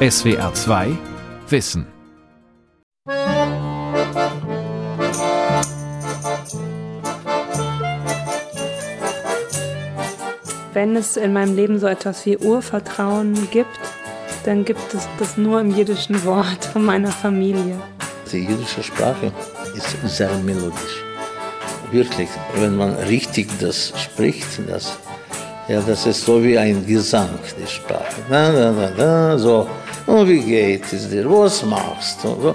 SWR 2 Wissen. Wenn es in meinem Leben so etwas wie Urvertrauen gibt, dann gibt es das nur im jiddischen Wort von meiner Familie. Die jiddische Sprache ist sehr melodisch. Wirklich, wenn man richtig das spricht, das, ja, das ist so wie ein Gesang, die Sprache. Da, da, da, da, so, und wie geht es dir, was machst du?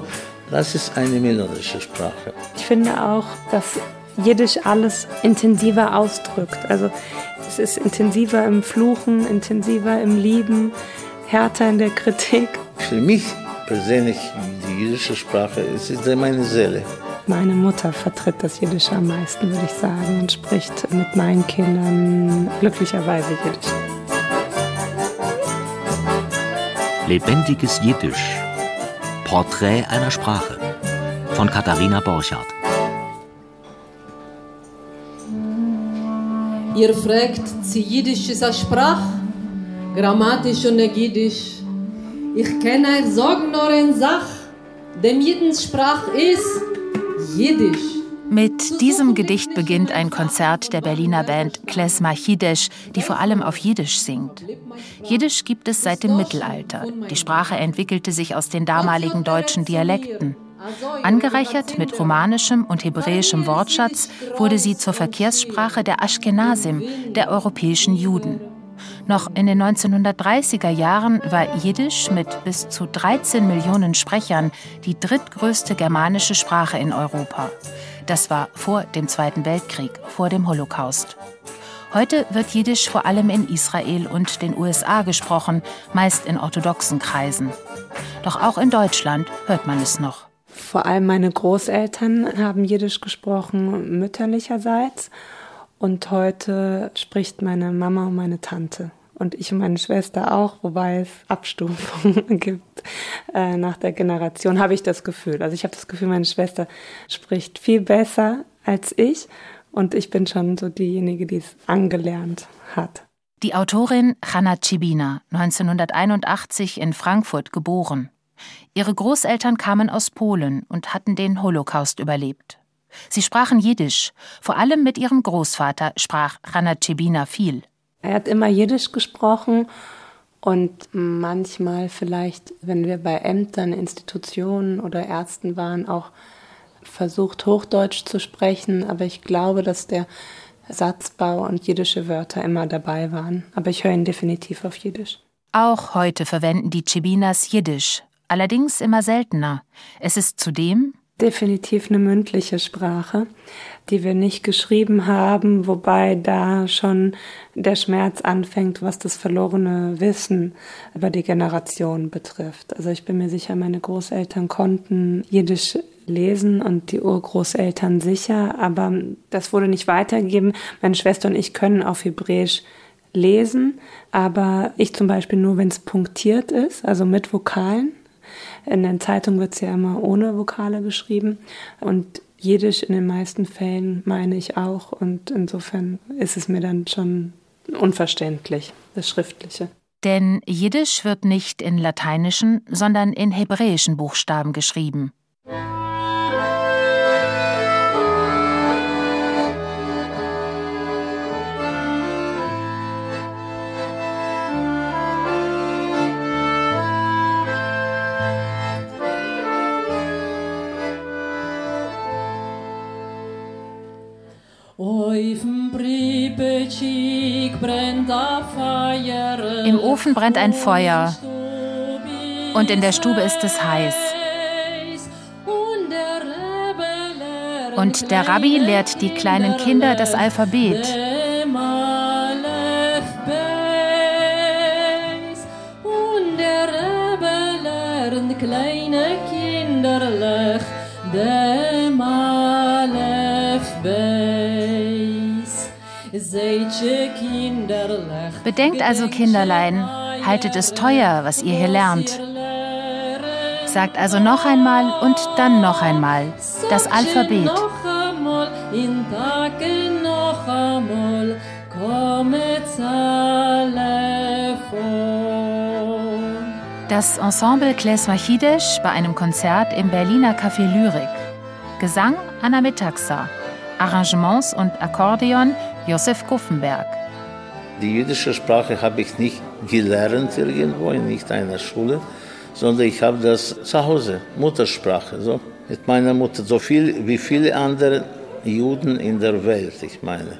Das ist eine melodische Sprache. Ich finde auch, dass Jiddisch alles intensiver ausdrückt. Also es ist intensiver im Fluchen, intensiver im Lieben, härter in der Kritik. Für mich persönlich, die jiddische Sprache ist meine Seele. Meine Mutter vertritt das Jiddische am meisten, würde ich sagen, und spricht mit meinen Kindern glücklicherweise Jiddisch. Lebendiges Jiddisch. Porträt einer Sprache von Katharina Borchardt. Ihr fragt, sie Jiddisch ist eine Sprache, grammatisch und Jiddisch. Ich kann euch sagen nur eine Sache, dem Jiddens Sprache ist Jiddisch. Mit diesem Gedicht beginnt ein Konzert der Berliner Band Klezmer Jiddisch, die vor allem auf Jiddisch singt. Jiddisch gibt es seit dem Mittelalter. Die Sprache entwickelte sich aus den damaligen deutschen Dialekten. Angereichert mit romanischem und hebräischem Wortschatz wurde sie zur Verkehrssprache der Ashkenazim, der europäischen Juden. Noch in den 1930er Jahren war Jiddisch mit bis zu 13 Millionen Sprechern die drittgrößte germanische Sprache in Europa. Das war vor dem Zweiten Weltkrieg, vor dem Holocaust. Heute wird Jiddisch vor allem in Israel und den USA gesprochen, meist in orthodoxen Kreisen. Doch auch in Deutschland hört man es noch. Vor allem meine Großeltern haben Jiddisch gesprochen, mütterlicherseits. Und heute spricht meine Mama und meine Tante. Und ich und meine Schwester auch, wobei es Abstufungen gibt äh, nach der Generation, habe ich das Gefühl. Also ich habe das Gefühl, meine Schwester spricht viel besser als ich. Und ich bin schon so diejenige, die es angelernt hat. Die Autorin Hanna Cibina, 1981 in Frankfurt geboren. Ihre Großeltern kamen aus Polen und hatten den Holocaust überlebt. Sie sprachen Jiddisch. Vor allem mit ihrem Großvater sprach Hanna Cibina viel. Er hat immer Jiddisch gesprochen und manchmal vielleicht, wenn wir bei Ämtern, Institutionen oder Ärzten waren, auch versucht, Hochdeutsch zu sprechen. Aber ich glaube, dass der Satzbau und jiddische Wörter immer dabei waren. Aber ich höre ihn definitiv auf Jiddisch. Auch heute verwenden die Chibinas Jiddisch, allerdings immer seltener. Es ist zudem definitiv eine mündliche Sprache, die wir nicht geschrieben haben, wobei da schon der Schmerz anfängt, was das verlorene Wissen über die Generation betrifft. Also ich bin mir sicher, meine Großeltern konnten Jiddisch lesen und die Urgroßeltern sicher, aber das wurde nicht weitergegeben. Meine Schwester und ich können auf Hebräisch lesen, aber ich zum Beispiel nur, wenn es punktiert ist, also mit Vokalen. In den Zeitungen wird es ja immer ohne Vokale geschrieben und Jiddisch in den meisten Fällen meine ich auch und insofern ist es mir dann schon unverständlich, das Schriftliche. Denn Jiddisch wird nicht in lateinischen, sondern in hebräischen Buchstaben geschrieben. Im Ofen brennt ein Feuer und in der Stube ist es heiß. Und der Rabbi lehrt die kleinen Kinder das Alphabet. kleine Kinderlech, dem Aleph Bedenkt also, Kinderlein, haltet es teuer, was ihr hier lernt. Sagt also noch einmal und dann noch einmal das Alphabet. Das Ensemble Klezmer-Chidesch bei einem Konzert im Berliner Café Lyrik. Gesang Anna Metaxa. Arrangements und Akkordeon Josef Kuffenberg. Die jüdische Sprache habe ich nicht gelernt irgendwo, in nicht einer Schule, sondern ich habe das zu Hause, Muttersprache, so mit meiner Mutter, so viel wie viele andere Juden in der Welt, ich meine.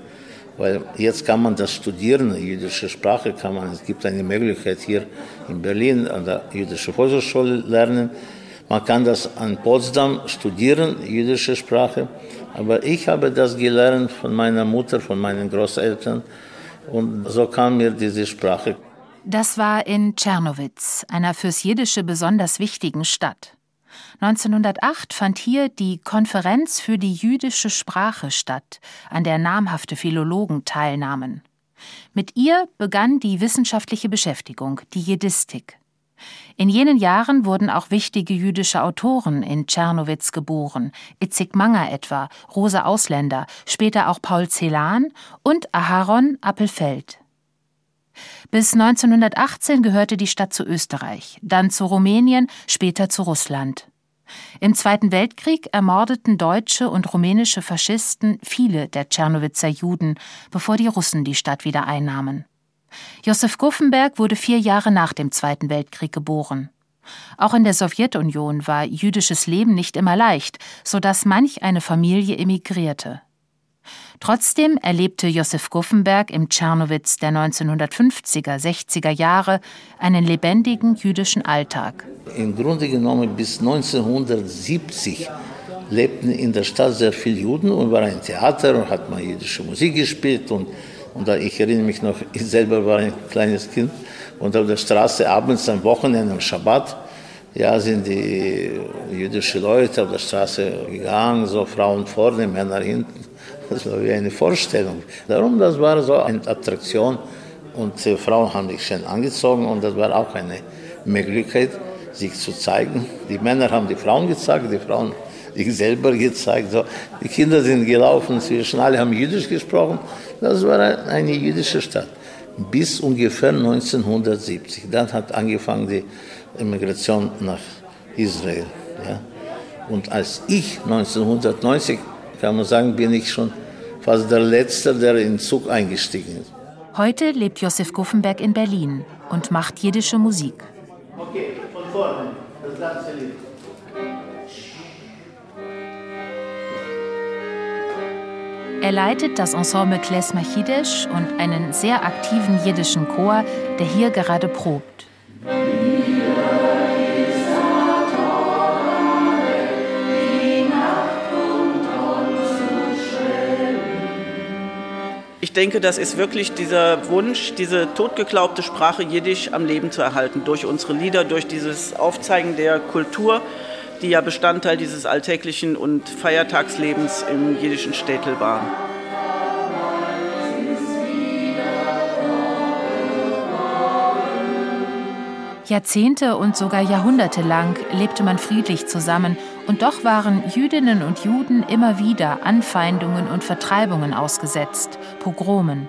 Weil jetzt kann man das studieren, jüdische Sprache kann man, es gibt eine Möglichkeit hier in Berlin an der jüdischen Volkshochschule lernen. Man kann das an Potsdam studieren, jüdische Sprache. Aber ich habe das gelernt von meiner Mutter, von meinen Großeltern. Und so kam mir diese Sprache. Das war in Tschernowitz, einer fürs Jiddische besonders wichtigen Stadt. 1908 fand hier die Konferenz für die jüdische Sprache statt, an der namhafte Philologen teilnahmen. Mit ihr begann die wissenschaftliche Beschäftigung, die Jiddistik. In jenen Jahren wurden auch wichtige jüdische Autoren in Tschernowitz geboren, Itzig Manger etwa, Rosa Ausländer, später auch Paul Celan und Aharon Appelfeld. Bis 1918 gehörte die Stadt zu Österreich, dann zu Rumänien, später zu Russland. Im Zweiten Weltkrieg ermordeten deutsche und rumänische Faschisten viele der Tschernowitzer Juden, bevor die Russen die Stadt wieder einnahmen. Josef Guffenberg wurde vier Jahre nach dem Zweiten Weltkrieg geboren. Auch in der Sowjetunion war jüdisches Leben nicht immer leicht, so dass manch eine Familie emigrierte. Trotzdem erlebte Josef Guffenberg im Tschernowitz der 1950er, 60er Jahre einen lebendigen jüdischen Alltag. Im Grunde genommen bis 1970 lebten in der Stadt sehr viele Juden und war ein Theater und hat man jüdische Musik gespielt und und ich erinnere mich noch, ich selber war ein kleines Kind und auf der Straße abends am Wochenende, am Schabbat, ja, sind die jüdischen Leute auf der Straße gegangen, so Frauen vorne, Männer hinten. Das war wie eine Vorstellung. Darum, das war so eine Attraktion und die Frauen haben sich schön angezogen und das war auch eine Möglichkeit, sich zu zeigen. Die Männer haben die Frauen gezeigt, die Frauen sich selber gezeigt. So. Die Kinder sind gelaufen zwischen, alle haben Jüdisch gesprochen das war eine jüdische Stadt bis ungefähr 1970. Dann hat angefangen die Immigration nach Israel. Ja. Und als ich 1990, kann man sagen, bin ich schon fast der Letzte, der in den Zug eingestiegen ist. Heute lebt Josef Guffenberg in Berlin und macht jiddische Musik. Okay, von vorne, das ganze Lied. Er leitet das Ensemble Kles Machidesh und einen sehr aktiven jiddischen Chor, der hier gerade probt. Ich denke, das ist wirklich dieser Wunsch, diese totgeglaubte Sprache Jiddisch am Leben zu erhalten, durch unsere Lieder, durch dieses Aufzeigen der Kultur, die ja Bestandteil dieses alltäglichen und Feiertagslebens im jiddischen Städtel waren. Jahrzehnte und sogar Jahrhunderte lang lebte man friedlich zusammen, und doch waren Jüdinnen und Juden immer wieder Anfeindungen und Vertreibungen ausgesetzt, Pogromen.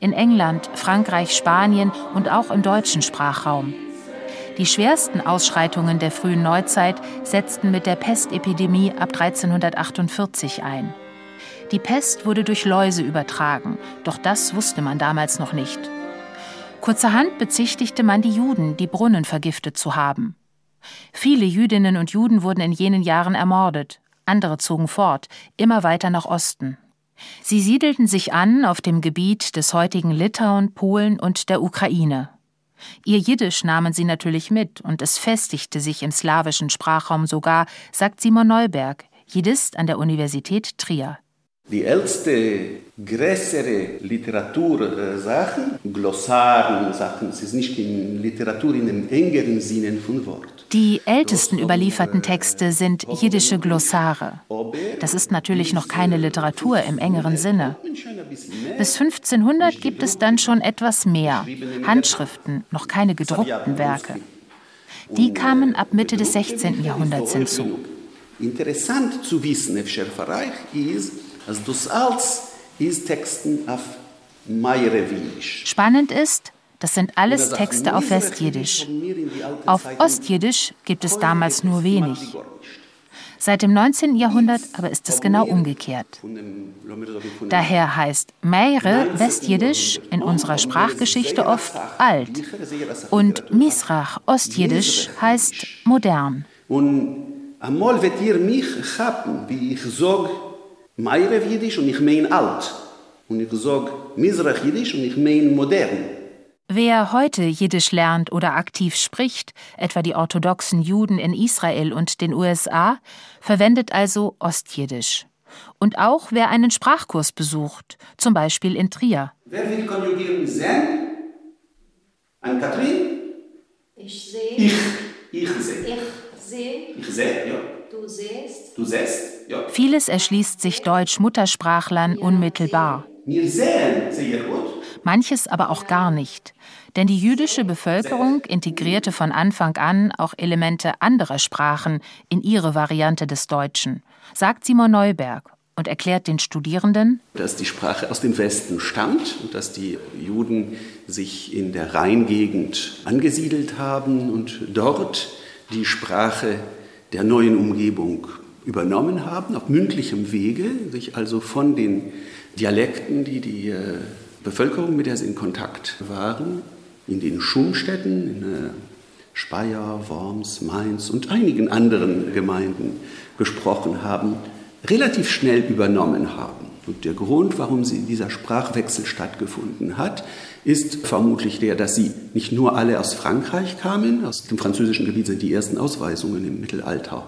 In England, Frankreich, Spanien und auch im deutschen Sprachraum. Die schwersten Ausschreitungen der frühen Neuzeit setzten mit der Pestepidemie ab 1348 ein. Die Pest wurde durch Läuse übertragen, doch das wusste man damals noch nicht. Kurzerhand bezichtigte man die Juden, die Brunnen vergiftet zu haben. Viele Jüdinnen und Juden wurden in jenen Jahren ermordet, andere zogen fort, immer weiter nach Osten. Sie siedelten sich an auf dem Gebiet des heutigen Litauen, Polen und der Ukraine. Ihr Jiddisch nahmen sie natürlich mit und es festigte sich im slawischen Sprachraum sogar, sagt Simon Neuberg, Jiddist an der Universität Trier. Die älteste, größere Literatursachen, Glossaren, Sachen, es ist nicht in Literatur in dem engeren Sinne von Wort. Die ältesten überlieferten Texte sind jiddische Glossare. Das ist natürlich noch keine Literatur im engeren Sinne. Bis 1500 gibt es dann schon etwas mehr, Handschriften, noch keine gedruckten Werke. Die kamen ab Mitte des 16. Jahrhunderts hinzu. Interessant zu wissen, im Schärferreich ist, also das alles ist Texten auf Majerewisch. Spannend ist, Das sind alles Texte auf Westjiddisch. Auf Ostjiddisch gibt es damals nur wenig. Seit dem 19. Jahrhundert aber ist es genau umgekehrt. Daher heißt Meire Westjiddisch in unserer Sprachgeschichte oft alt und Misrach Ostjiddisch heißt modern. Und einmal wird ihr mich haben, wie ich sage Meire Jiddisch und ich meine alt. Und ich sage Misrach Jiddisch und ich meine modern. Wer heute Jiddisch lernt oder aktiv spricht, etwa die orthodoxen Juden in Israel und den USA, verwendet also Ostjiddisch. Und auch wer einen Sprachkurs besucht, zum Beispiel in Trier. Wer will konjugieren sen? An Katrin? Ich sehe. Ich. Ich sehe. Ich sehe. Ich sehe, ja. Du siehst. Du siehst. Vieles erschließt sich Deutsch-Muttersprachlern unmittelbar. Manches aber auch gar nicht. Denn die jüdische Bevölkerung integrierte von Anfang an auch Elemente anderer Sprachen in ihre Variante des Deutschen, sagt Simon Neuberg und erklärt den Studierenden, dass die Sprache aus dem Westen stammt und dass die Juden sich in der Rheingegend angesiedelt haben und dort die Sprache der neuen Umgebung übernommen haben, auf mündlichem Wege, sich also von den Dialekten, die die äh, Bevölkerung, mit der sie in Kontakt waren, in den Schumstädten, in äh, Speyer, Worms, Mainz und einigen anderen Gemeinden gesprochen haben, relativ schnell übernommen haben. Und der Grund, warum sie dieser Sprachwechsel stattgefunden hat, ist vermutlich der, dass sie nicht nur alle aus Frankreich kamen, aus dem französischen Gebiet sind die ersten Ausweisungen im Mittelalter,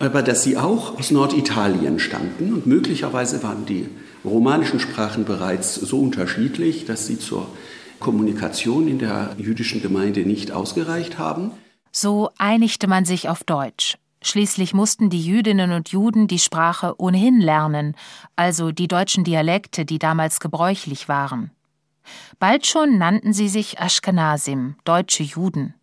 aber dass sie auch aus Norditalien stammten und möglicherweise waren die romanischen Sprachen bereits so unterschiedlich, dass sie zur Kommunikation in der jüdischen Gemeinde nicht ausgereicht haben. So einigte man sich auf Deutsch. Schließlich mussten die Jüdinnen und Juden die Sprache ohnehin lernen, also die deutschen Dialekte, die damals gebräuchlich waren. Bald schon nannten sie sich Ashkenazim, deutsche Juden.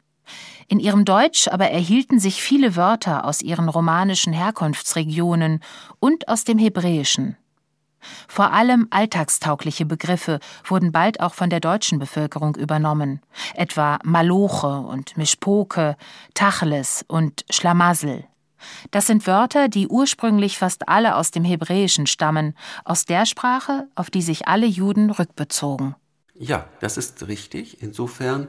In ihrem Deutsch aber erhielten sich viele Wörter aus ihren romanischen Herkunftsregionen und aus dem Hebräischen. Vor allem alltagstaugliche Begriffe wurden bald auch von der deutschen Bevölkerung übernommen, etwa Maloche und Mischpoke, Tacheles und Schlamassel. Das sind Wörter, die ursprünglich fast alle aus dem Hebräischen stammen, aus der Sprache, auf die sich alle Juden rückbezogen. Ja, das ist richtig. Insofern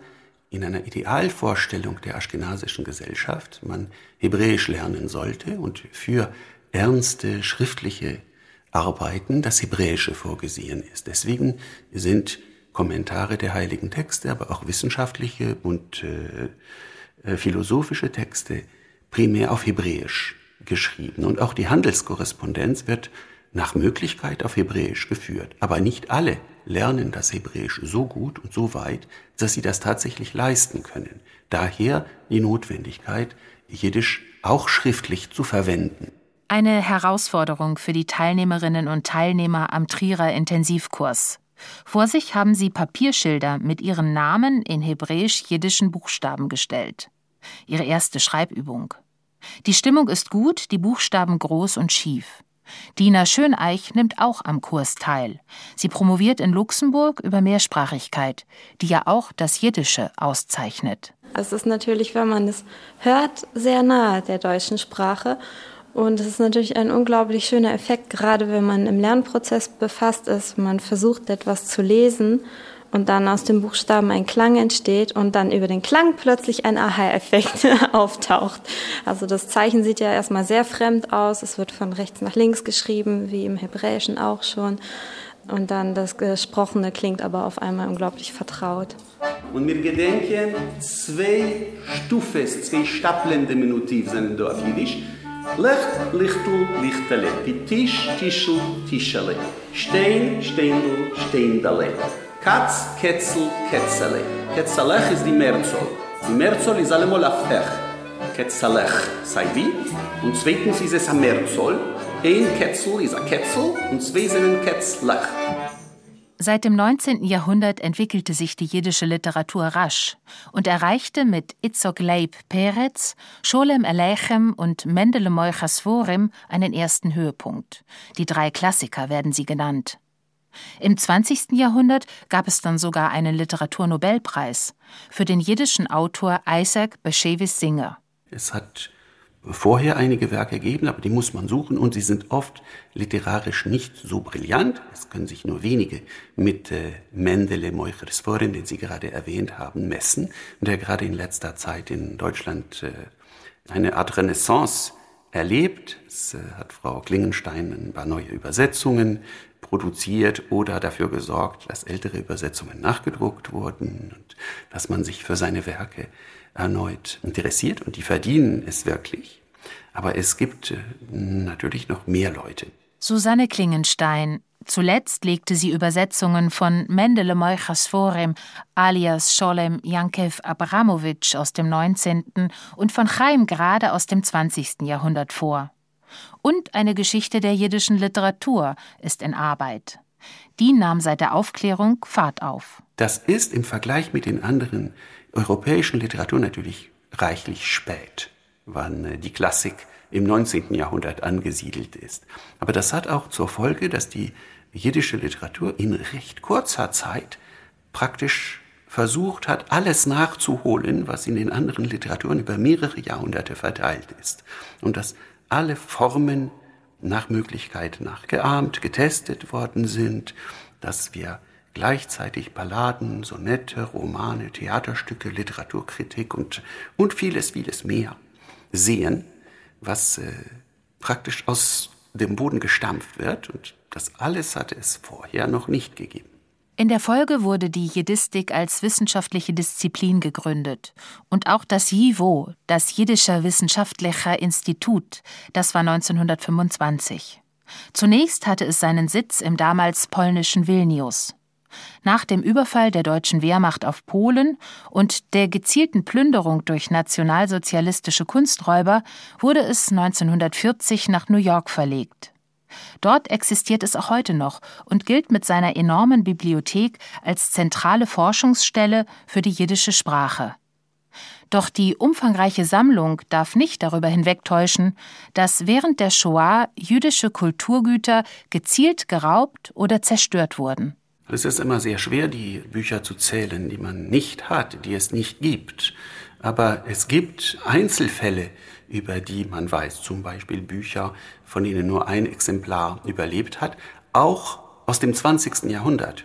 in einer Idealvorstellung der aschkenasischen Gesellschaft man Hebräisch lernen sollte und für ernste schriftliche Arbeiten das Hebräische vorgesehen ist. Deswegen sind Kommentare der heiligen Texte, aber auch wissenschaftliche und äh, äh, philosophische Texte primär auf Hebräisch geschrieben. Und auch die Handelskorrespondenz wird nach Möglichkeit auf Hebräisch geführt. Aber nicht alle lernen das Hebräisch so gut und so weit, dass sie das tatsächlich leisten können. Daher die Notwendigkeit, Jiddisch auch schriftlich zu verwenden. Eine Herausforderung für die Teilnehmerinnen und Teilnehmer am Trierer Intensivkurs. Vor sich haben sie Papierschilder mit ihren Namen in hebräisch-jiddischen Buchstaben gestellt. Ihre erste Schreibübung. Die Stimmung ist gut, die Buchstaben groß und schief. Dina Schöneich nimmt auch am Kurs teil. Sie promoviert in Luxemburg über Mehrsprachigkeit, die ja auch das Jiddische auszeichnet. Es ist natürlich, wenn man es hört, sehr nahe der deutschen Sprache und es ist natürlich ein unglaublich schöner Effekt, gerade wenn man im Lernprozess befasst ist. Man versucht etwas zu lesen und dann aus dem Buchstaben ein Klang entsteht und dann über den Klang plötzlich ein Aha-Effekt auftaucht. Also das Zeichen sieht ja erstmal sehr fremd aus. Es wird von rechts nach links geschrieben, wie im Hebräischen auch schon. Und dann das Gesprochene klingt aber auf einmal unglaublich vertraut. Und wir gedenken zwei Stufes, zwei stapelnde Minutiv sind da auf Jiddisch. Licht, Lichtel, Lichtele. Tisch, Tischel, Tischele. Stein, Steinl, Steindale. Katz, Ketzel, Ketzele. Ketzelech ist die Merzol. Die Merzol ist allemal auf Ech. Ketzelech sei wie. Und zweitens ist es ein Merzol. Ein Ketzel ist ein Ketzel und zwei sind ein Ketzlech. Seit dem 19. Jahrhundert entwickelte sich die jiddische Literatur rasch und erreichte mit Itzok Leib Peretz, Scholem Aleichem und Mendele Moichas Vorim einen ersten Höhepunkt. Die drei Klassiker werden sie genannt. Im 20. Jahrhundert gab es dann sogar einen Literaturnobelpreis für den jiddischen Autor Isaac Bashevis Singer. Es hat vorher einige Werke gegeben, aber die muss man suchen und sie sind oft literarisch nicht so brillant. Es können sich nur wenige mit äh, Mendele Moicheresforin, den Sie gerade erwähnt haben, messen, der gerade in letzter Zeit in Deutschland äh, eine Art Renaissance erlebt. Es äh, hat Frau Klingenstein ein paar neue Übersetzungen produziert oder dafür gesorgt, dass ältere Übersetzungen nachgedruckt wurden und dass man sich für seine Werke erneut interessiert und die verdienen es wirklich. Aber es gibt äh, natürlich noch mehr Leute. Susanne Klingenstein. Zuletzt legte sie Übersetzungen von Mendele Moichasforem alias Scholem Jankev Abramowitsch aus dem 19. und von Chaim Grade aus dem 20. Jahrhundert vor. Und eine Geschichte der jiddischen Literatur ist in Arbeit. Die nahm seit der Aufklärung Fahrt auf. Das ist im Vergleich mit den anderen europäischen Literatur natürlich reichlich spät, wann äh, die Klassik im 19. Jahrhundert angesiedelt ist. Aber das hat auch zur Folge, dass die jiddische Literatur in recht kurzer Zeit praktisch versucht hat, alles nachzuholen, was in den anderen Literaturen über mehrere Jahrhunderte verteilt ist. Und dass alle Formen nach Möglichkeit nachgeahmt, getestet worden sind, dass wir gleichzeitig Balladen, Sonette, Romane, Theaterstücke, Literaturkritik und, und vieles, vieles mehr sehen, was äh, praktisch aus dem Boden gestampft wird. Und das alles hatte es vorher noch nicht gegeben. In der Folge wurde die Jiddistik als wissenschaftliche Disziplin gegründet. Und auch das JIVO, das Jiddischer Wissenschaftlicher Institut, das war 1925. Zunächst hatte es seinen Sitz im damals polnischen Vilnius. Nach dem Überfall der deutschen Wehrmacht auf Polen und der gezielten Plünderung durch nationalsozialistische Kunsträuber wurde es 1940 nach New York verlegt. Dort existiert es auch heute noch und gilt mit seiner enormen Bibliothek als zentrale Forschungsstelle für die jiddische Sprache. Doch die umfangreiche Sammlung darf nicht darüber hinwegtäuschen, dass während der Shoah jüdische Kulturgüter gezielt geraubt oder zerstört wurden. Es ist immer sehr schwer, die Bücher zu zählen, die man nicht hat, die es nicht gibt. Aber es gibt Einzelfälle, über die man weiß, zum Beispiel Bücher, von denen nur ein Exemplar überlebt hat, auch aus dem 20. Jahrhundert.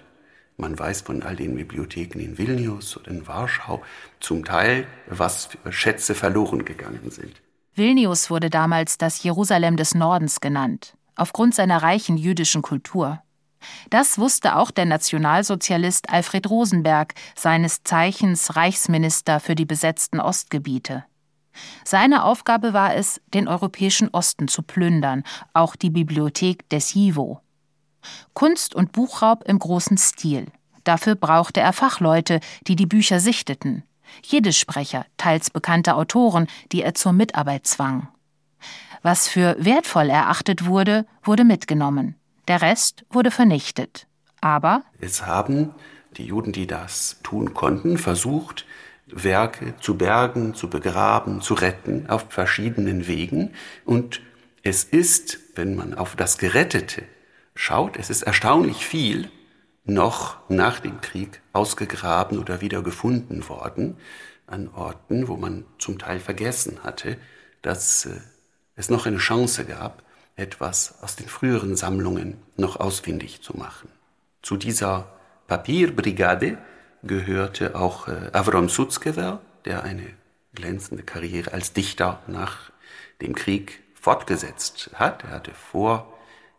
Man weiß von all den Bibliotheken in Vilnius oder in Warschau zum Teil, was für Schätze verloren gegangen sind. Vilnius wurde damals das Jerusalem des Nordens genannt, aufgrund seiner reichen jüdischen Kultur. Das wusste auch der Nationalsozialist Alfred Rosenberg, seines Zeichens Reichsminister für die besetzten Ostgebiete. Seine Aufgabe war es, den europäischen Osten zu plündern, auch die Bibliothek des JIVO. Kunst- und Buchraub im großen Stil. Dafür brauchte er Fachleute, die die Bücher sichteten. Jiddischsprecher, teils bekannte Autoren, die er zur Mitarbeit zwang. Was für wertvoll erachtet wurde, wurde mitgenommen. Der Rest wurde vernichtet. Aber es haben die Juden, die das tun konnten, versucht, Werke zu bergen, zu begraben, zu retten auf verschiedenen Wegen. Und es ist, wenn man auf das Gerettete schaut, es ist erstaunlich viel noch nach dem Krieg ausgegraben oder wieder gefunden worden an Orten, wo man zum Teil vergessen hatte, dass äh, es noch eine Chance gab, etwas aus den früheren Sammlungen noch ausfindig zu machen. Zu dieser Papierbrigade gehörte auch äh, Avrom Sutzkever, der eine glänzende Karriere als Dichter nach dem Krieg fortgesetzt hat. Er hatte vor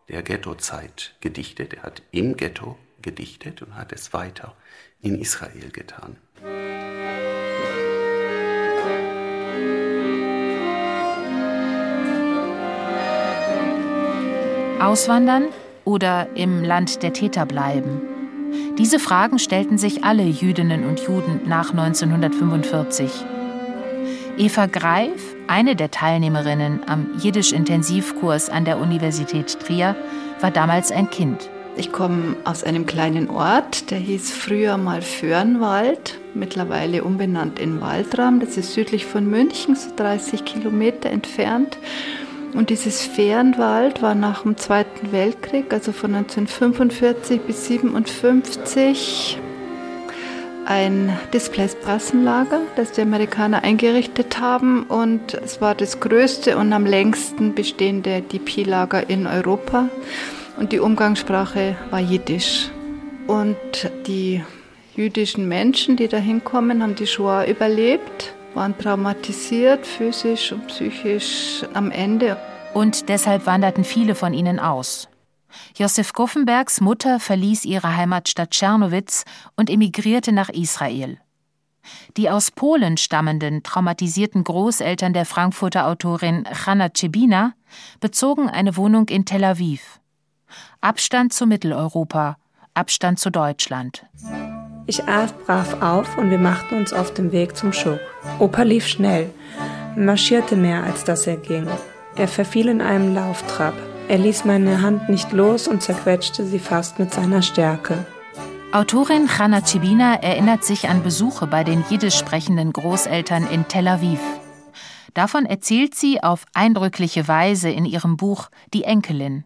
der Ghettozeit gedichtet, er hat im Ghetto gedichtet und hat es weiter in Israel getan. Auswandern oder im Land der Täter bleiben? Diese Fragen stellten sich alle Jüdinnen und Juden nach 1945. Eva Greif, eine der Teilnehmerinnen am Jiddisch-Intensivkurs an der Universität Trier, war damals ein Kind. Ich komme aus einem kleinen Ort, der hieß früher mal Föhrenwald, mittlerweile umbenannt in Waldram. Das ist südlich von München, so 30 Kilometer entfernt. Und dieses Fehrenwald war nach dem Zweiten Weltkrieg, also von 1945 bis 1957, ein Displaced Passenlager, das die Amerikaner eingerichtet haben. Und es war das größte und am längsten bestehende DP-Lager in Europa. Und die Umgangssprache war Jiddisch. Und die jüdischen Menschen, die da hinkommen, haben die Shoah überlebt, waren traumatisiert, physisch und psychisch am Ende. Und deshalb wanderten viele von ihnen aus. Josef Guffenbergs Mutter verließ ihre Heimatstadt Tschernowitz und emigrierte nach Israel. Die aus Polen stammenden traumatisierten Großeltern der Frankfurter Autorin Hanna Cebina bezogen eine Wohnung in Tel Aviv. Abstand zu Mitteleuropa, Abstand zu Deutschland. Ich aß brav auf und wir machten uns auf den Weg zum Schuck. Opa lief schnell, marschierte mehr, als dass er ging. Er verfiel in einem Lauftrab. Er ließ meine Hand nicht los und zerquetschte sie fast mit seiner Stärke. Autorin Hanna Cibina erinnert sich an Besuche bei den jiddisch sprechenden Großeltern in Tel Aviv. Davon erzählt sie auf eindrückliche Weise in ihrem Buch Die Enkelin.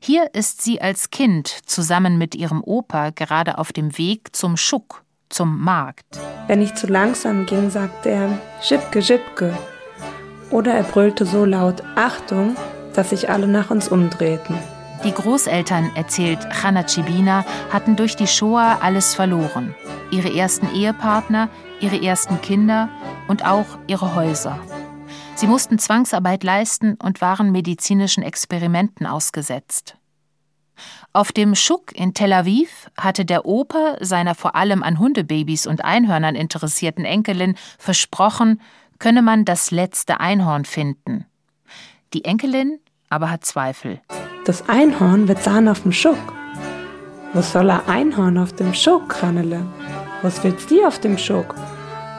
Hier ist sie als Kind zusammen mit ihrem Opa gerade auf dem Weg zum Schuck, zum Markt. Wenn ich zu langsam ging, sagte er Schipke, Schipke. Oder er brüllte so laut Achtung, dass sich alle nach uns umdrehten. Die Großeltern, erzählt Hanna Cibina, hatten durch die Shoah alles verloren. Ihre ersten Ehepartner, ihre ersten Kinder und auch ihre Häuser. Sie mussten Zwangsarbeit leisten und waren medizinischen Experimenten ausgesetzt. Auf dem Schuck in Tel Aviv hatte der Opa seiner vor allem an Hundebabys und Einhörnern interessierten Enkelin versprochen, könne man das letzte Einhorn finden. Die Enkelin aber hat Zweifel. Das Einhorn wird sein auf dem Schuck. Was soll ein Einhorn auf dem Schuck, Hannele? Was willst du auf dem Schuck?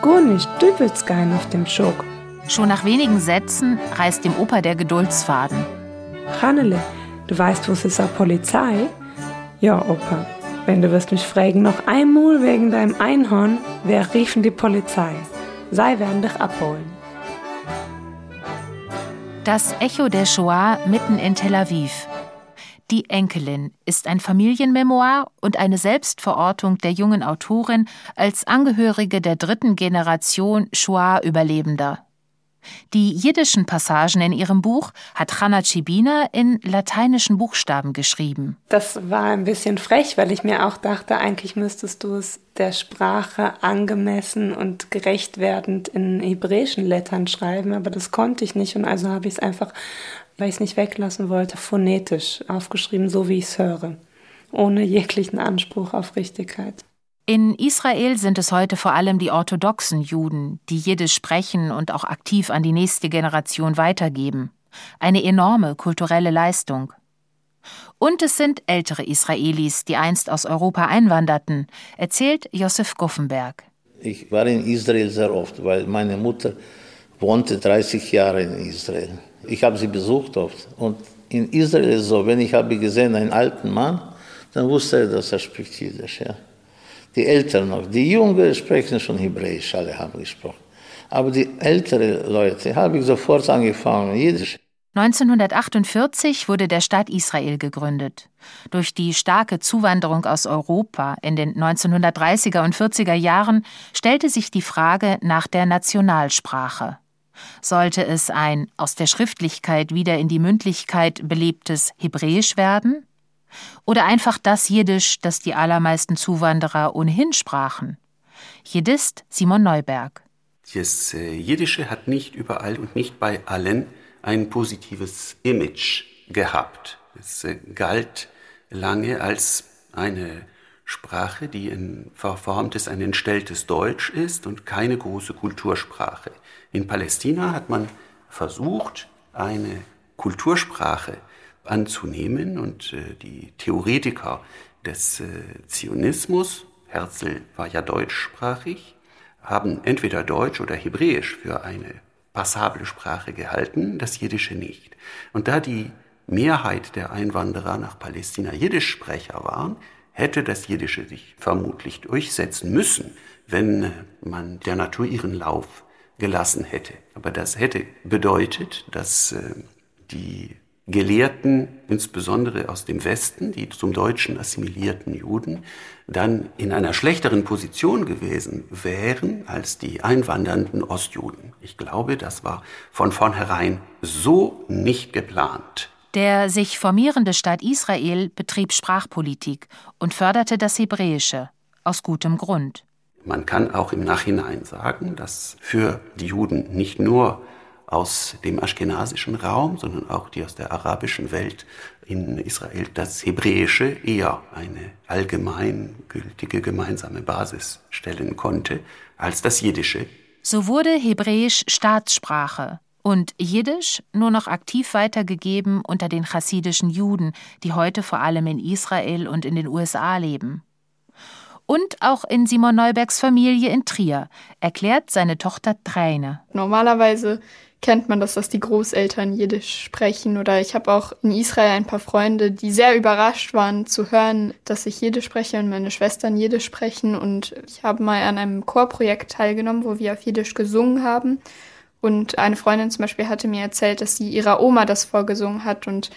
Gar nicht, du willst keinen auf dem Schuck. Schon nach wenigen Sätzen reißt dem Opa der Geduldsfaden. Hannele, du weißt, wo ist auf Polizei? Ja, Opa, wenn du wirst mich fragen, noch einmal wegen deinem Einhorn, wer riefen die Polizei? Sei werden dich abholen. Das Echo der Shoah mitten in Tel Aviv. Die Enkelin ist ein Familienmemoir und eine Selbstverortung der jungen Autorin als Angehörige der dritten Generation Shoah-Überlebender. Die jiddischen Passagen in ihrem Buch hat Hanna Cibina in lateinischen Buchstaben geschrieben. Das war ein bisschen frech, weil ich mir auch dachte, eigentlich müsstest du es der Sprache angemessen und gerecht werdend in hebräischen Lettern schreiben, aber das konnte ich nicht und also habe ich es einfach, weil ich es nicht weglassen wollte, phonetisch aufgeschrieben, so wie ich es höre, ohne jeglichen Anspruch auf Richtigkeit. In Israel sind es heute vor allem die orthodoxen Juden, die Jiddisch sprechen und auch aktiv an die nächste Generation weitergeben. Eine enorme kulturelle Leistung. Und es sind ältere Israelis, die einst aus Europa einwanderten, erzählt Josef Guffenberg. Ich war in Israel sehr oft, weil meine Mutter wohnte 30 Jahre in Israel. Ich habe sie besucht oft. Und in Israel ist es so, wenn ich habe gesehen einen alten Mann, dann wusste er, dass er spricht Jiddisch. Ja die Eltern noch. Die Jungen sprechen schon Hebräisch, alle haben gesprochen. Aber die älteren Leute habe ich sofort angefangen, Jiddisch. 1948 wurde der Staat Israel gegründet. Durch die starke Zuwanderung aus Europa in den 1930er und 40er Jahren stellte sich die Frage nach der Nationalsprache. Sollte es ein aus der Schriftlichkeit wieder in die Mündlichkeit belebtes Hebräisch werden? Oder einfach das Jiddisch, das die allermeisten Zuwanderer ohnehin sprachen. Jiddist Simon Neuberg. Das äh, Jiddische hat nicht überall und nicht bei allen ein positives Image gehabt. Es äh, galt lange als eine Sprache, die ein verformtes, ein entstelltes Deutsch ist und keine große Kultursprache. In Palästina hat man versucht, eine Kultursprache anzunehmen. Und äh, die Theoretiker des äh, Zionismus, Herzl war ja deutschsprachig, haben entweder Deutsch oder Hebräisch für eine passable Sprache gehalten, das Jiddische nicht. Und da die Mehrheit der Einwanderer nach Palästina Jiddischsprecher waren, hätte das Jiddische sich vermutlich durchsetzen müssen, wenn man der Natur ihren Lauf gelassen hätte. Aber das hätte bedeutet, dass äh, die Gelehrten, insbesondere aus dem Westen, die zum Deutschen assimilierten Juden, dann in einer schlechteren Position gewesen wären als die einwandernden Ostjuden. Ich glaube, das war von vornherein so nicht geplant. Der sich formierende Staat Israel betrieb Sprachpolitik und förderte das Hebräische aus gutem Grund. Man kann auch im Nachhinein sagen, dass für die Juden nicht nur aus dem aschkenasischen Raum, sondern auch die aus der arabischen Welt in Israel das Hebräische eher eine allgemeingültige gemeinsame Basis stellen konnte als das Jiddische. So wurde Hebräisch Staatssprache und Jiddisch nur noch aktiv weitergegeben unter den chassidischen Juden, die heute vor allem in Israel und in den USA leben. Und auch in Simon Neubergs Familie in Trier erklärt seine Tochter Träne. Normalerweise kennt man das, dass die Großeltern Jiddisch sprechen. Oder ich habe auch in Israel ein paar Freunde, die sehr überrascht waren zu hören, dass ich Jiddisch spreche und meine Schwestern Jiddisch sprechen. Und ich habe mal an einem Chorprojekt teilgenommen, wo wir auf Jiddisch gesungen haben. Und eine Freundin zum Beispiel hatte mir erzählt, dass sie ihrer Oma das vorgesungen hat und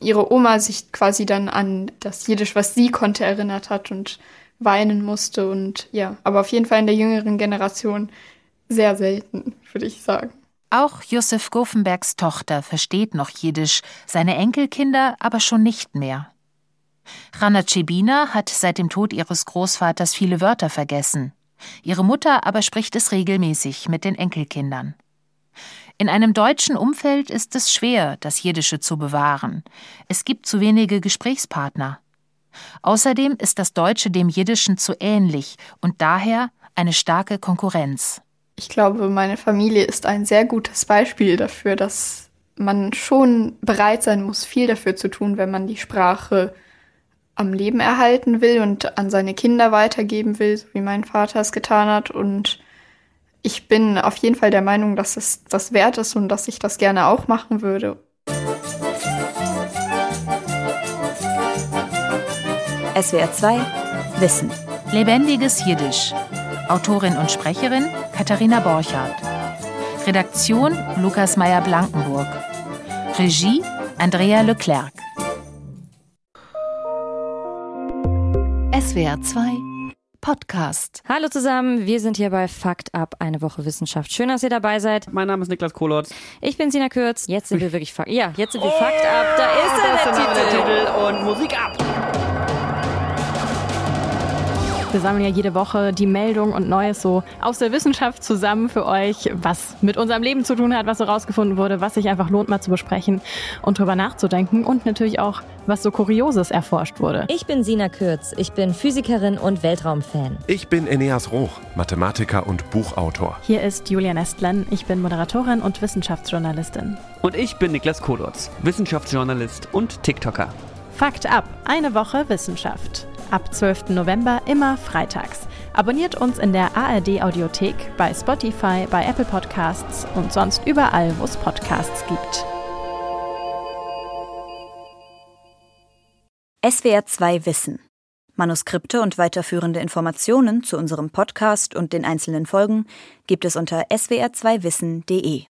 ihre Oma sich quasi dann an das Jiddisch, was sie konnte, erinnert hat und weinen musste. Und ja, aber auf jeden Fall in der jüngeren Generation sehr selten, würde ich sagen. Auch Josef Gofenbergs Tochter versteht noch Jiddisch, seine Enkelkinder aber schon nicht mehr. Rana Cebina hat seit dem Tod ihres Großvaters viele Wörter vergessen. Ihre Mutter aber spricht es regelmäßig mit den Enkelkindern. In einem deutschen Umfeld ist es schwer, das Jiddische zu bewahren. Es gibt zu wenige Gesprächspartner. Außerdem ist das Deutsche dem Jiddischen zu ähnlich und daher eine starke Konkurrenz. Ich glaube, meine Familie ist ein sehr gutes Beispiel dafür, dass man schon bereit sein muss, viel dafür zu tun, wenn man die Sprache am Leben erhalten will und an seine Kinder weitergeben will, so wie mein Vater es getan hat. Und ich bin auf jeden Fall der Meinung, dass es das wert ist und dass ich das gerne auch machen würde. SWR 2 Wissen. Lebendiges Jiddisch. Autorin und Sprecherin Katharina Borchardt. Redaktion Lukas Meyer-Blankenburg. Regie Andrea Leclerc. SWR 2 Podcast. Hallo zusammen, wir sind hier bei Fakt Up, eine Woche Wissenschaft. Schön, dass ihr dabei seid. Mein Name ist Niklas Kohlotz. Ich bin Sina Kürz. Jetzt sind wir wirklich Fakt. Ja, jetzt sind wir oh, Fakt Up. Da ist er, der, der Titel. Und Musik ab. Wir sammeln ja jede Woche die Meldung und Neues so aus der Wissenschaft zusammen für euch, was mit unserem Leben zu tun hat, was so rausgefunden wurde, was sich einfach lohnt mal zu besprechen und drüber nachzudenken und natürlich auch, was so Kurioses erforscht wurde. Ich bin Sina Kürz, ich bin Physikerin und Weltraumfan. Ich bin Eneas Roch, Mathematiker und Buchautor. Hier ist Julian Estlen, ich bin Moderatorin und Wissenschaftsjournalistin. Und ich bin Niklas Kodotz, Wissenschaftsjournalist und TikToker. Fakt ab, eine Woche Wissenschaft ab 12. November immer freitags. Abonniert uns in der ARD Audiothek, bei Spotify, bei Apple Podcasts und sonst überall, wo es Podcasts gibt. SWR 2 Wissen. Manuskripte und weiterführende Informationen zu unserem Podcast und den einzelnen Folgen gibt es unter swr2wissen.de.